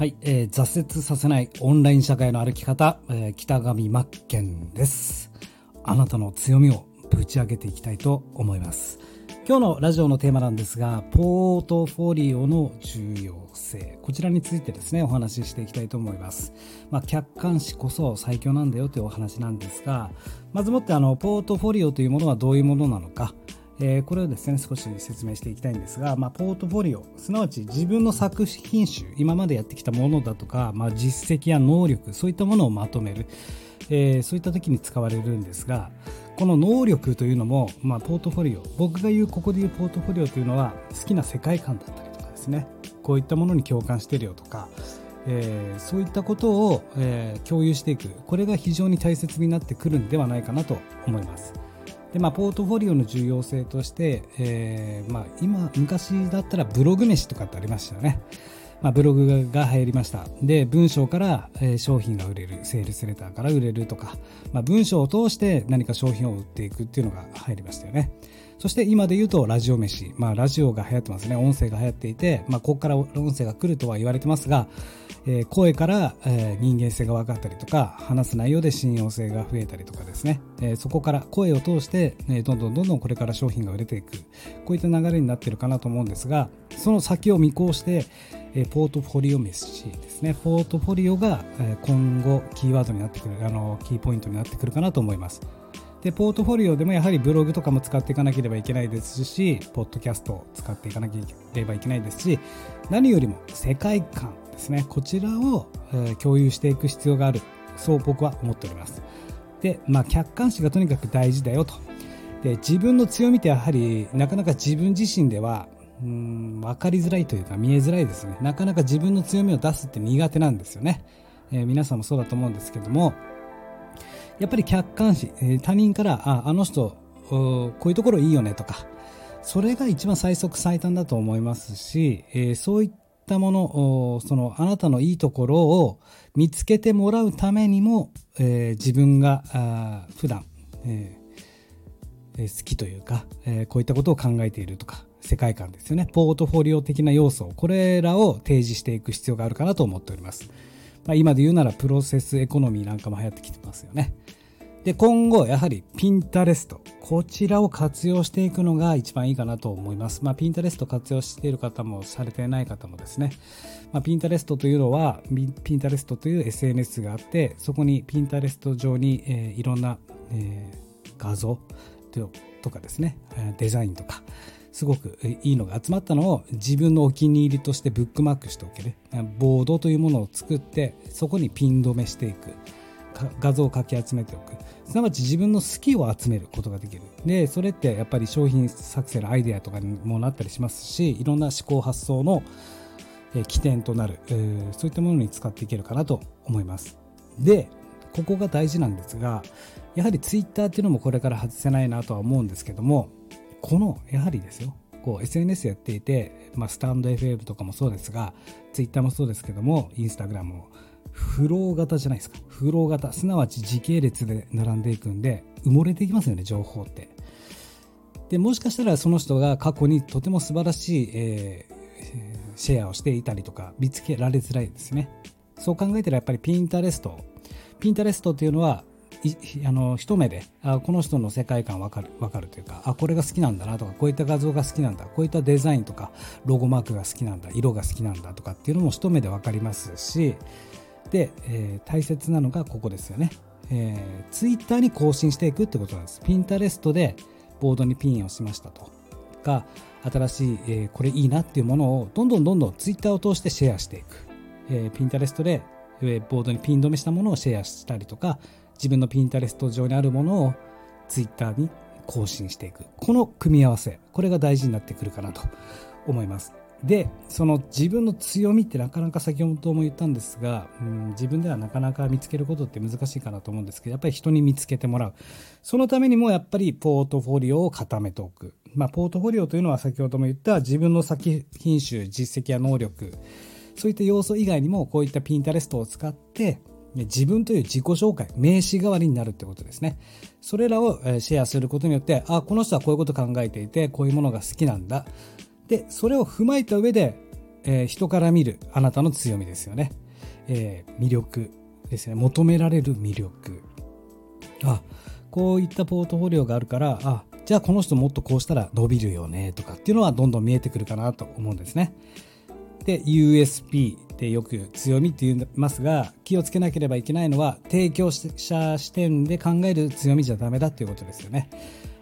はい、えー、挫折させないオンライン社会の歩き方、えー、北上真剣です。あなたの強みをぶち上げていきたいと思います。今日のラジオのテーマなんですが、ポートフォリオの重要性。こちらについてですね、お話ししていきたいと思います。まあ、客観視こそ最強なんだよというお話なんですが、まずもってあの、ポートフォリオというものはどういうものなのか、え、これをですね少し説明していきたいんですが、まあ、ポートフォリオすなわち自分の作品集今までやってきたものだとか、まあ、実績や能力そういったものをまとめる、えー、そういった時に使われるんですがこの能力というのも、まあ、ポートフォリオ僕が言うここで言うポートフォリオというのは好きな世界観だったりとかですねこういったものに共感してるよとかえー、そういったことを、えー、共有していくこれが非常に大切になってくるんではないかなと思います。でまあ、ポートフォリオの重要性として、えーまあ、今昔だったらブログ飯とかってありましたよね、まあ、ブログが流行りました。で文章から、えー、商品が売れる。セールスレターから売れるとか、まあ、文章を通して何か商品を売っていくっていうのが入りましたよね。そして今で言うとラジオ飯、まあ、ラジオが流行ってますね。音声が流行っていて、まあ、ここから音声が来るとは言われてますが、えー、声から、えー、人間性が分かったりとか話す内容で信用性が増えたりとかですね、えー、そこから声を通して、えどんどんどんどんこれから商品が売れていく。こういった流れになってるかなと思うんですがその先を見越して、えポートフォリオメッシですね。ポートフォリオが、え今後キーワードになってくるあのキーポイントになってくるかなと思います。でポートフォリオでもやはりブログとかも使っていかなければいけないですしポッドキャストを使っていかなければいけないですし何よりも世界観ですね。こちらを、え共有していく必要がある。そう僕は思っております。で、まあ、客観視がとにかく大事だよと。で自分の強みってやはりなかなか自分自身ではうん分かりづらいというか見えづらいですね。なかなか自分の強みを出すって苦手なんですよね、えー、皆さんもそうだと思うんですけどもやっぱり客観視、えー、他人からああの人こういうところいいよねとかそれが一番最速最短だと思いますし、えー、そういっったもの、そのあなたのいいところを見つけてもらうためにも、えー、自分があ普段、えー、好きというか、えー、こういったことを考えているとか、世界観ですよね。ポートフォリオ的な要素、これらを提示していく必要があるかなと思っております。まあ、今で言うならプロセスエコノミーなんかも流行ってきてますよね。で、今後、やはり、ピンタレスト。こちらを活用していくのが一番いいかなと思います。まあ、ピンタレスト活用している方も、されていない方もですね。まあ、ピンタレストというのは、ピンタレストという SNS があって、そこにピンタレスト上に、えー、いろんな、えー、画像とかですね、デザインとか、すごくいいのが集まったのを自分のお気に入りとしてブックマークしておける。ボードというものを作って、そこにピン止めしていく。画像をかき集めておく。すなわち自分の好きを集めることができる。でそれってやっぱり商品作成のアイデアとかにもなったりしますしいろんな思考発想の起点となるそういったものに使っていけるかなと思います。でここが大事なんですがやはりツイッターっていうのもこれから外せないなとは思うんですけどもこのやはりですよこう SNS やっていて、まあ、スタンド FM とかもそうですがツイッターもそうですけどもインスタグラムもフロー型じゃないですか。フロー型。すなわち時系列で並んでいくんで、埋もれていきますよね、情報って。で、もしかしたらその人が過去にとても素晴らしい、えー、シェアをしていたりとか、見つけられづらいですね。そう考えたらやっぱりピンタレスト。ピンタレストっていうのは、あの一目であこの人の世界観わかるわかるというかあこれが好きなんだなとかこういった画像が好きなんだこういったデザインとかロゴマークが好きなんだ色が好きなんだとかっていうのも一目で分かりますしで、えー、大切なのがここですよね、えー、ツイッターに更新していくってことなんです。ピンタレストでボードにピンをしましたと。か新しい、えー、これいいなっていうものをどんどんどんどんツイッターを通してシェアしていく、えー、ピンタレストで、えー、ボードにピン止めしたものをシェアしたりとか自分のピンタレスト上にあるものをツイッターに更新していく。この組み合わせこれが大事になってくるかなと思います。でその自分の強みってなかなか先ほども言ったんですが、うん、自分ではなかなか見つけることって難しいかなと思うんですけどやっぱり人に見つけてもらうそのためにもやっぱりポートフォリオを固めておく、まあ、ポートフォリオというのは先ほども言った自分の先品種実績や能力そういった要素以外にもこういったピンタレストを使って自分という自己紹介、名刺代わりになるってことですね。それらをシェアすることによって、あ、この人はこういうこと考えていて、こういうものが好きなんだ。でそれを踏まえた上でえー、人から見るあなたの強みですよね。えー、魅力ですね。求められる魅力。あ、こういったポートフォリオがあるから、あ、じゃあこの人もっとこうしたら伸びるよねとかっていうのはどんどん見えてくるかなと思うんですね。で、USP ってよく強みって言いますが、気をつけなければいけないのは、提供者視点で考える強みじゃダメだっていうことですよね。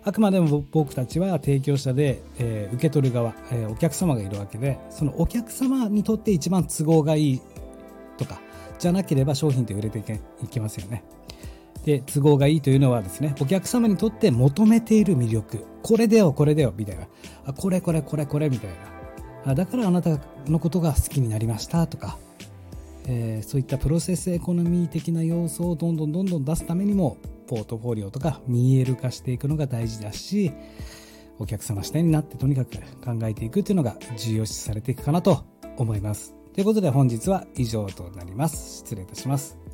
あくまでも僕たちは提供者で、えー、受け取る側、えー、お客様がいるわけで、そのお客様にとって一番都合がいいとか、じゃなければ商品って売れていけますよね。で、都合がいいというのはですね、お客様にとって求めている魅力、これだよ、これだよ、みたいな。あ、これこれこれこれ、みたいな。あだからあなたのことが好きになりましたとか、えー、そういったプロセスエコノミー的な要素をどんどんどんどん出すためにも、ポートフォリオとか見える化していくのが大事だし、お客様視点になってとにかく考えていくっていうのが重要視されていくかなと思います。ということで本日は以上となります。失礼いたします。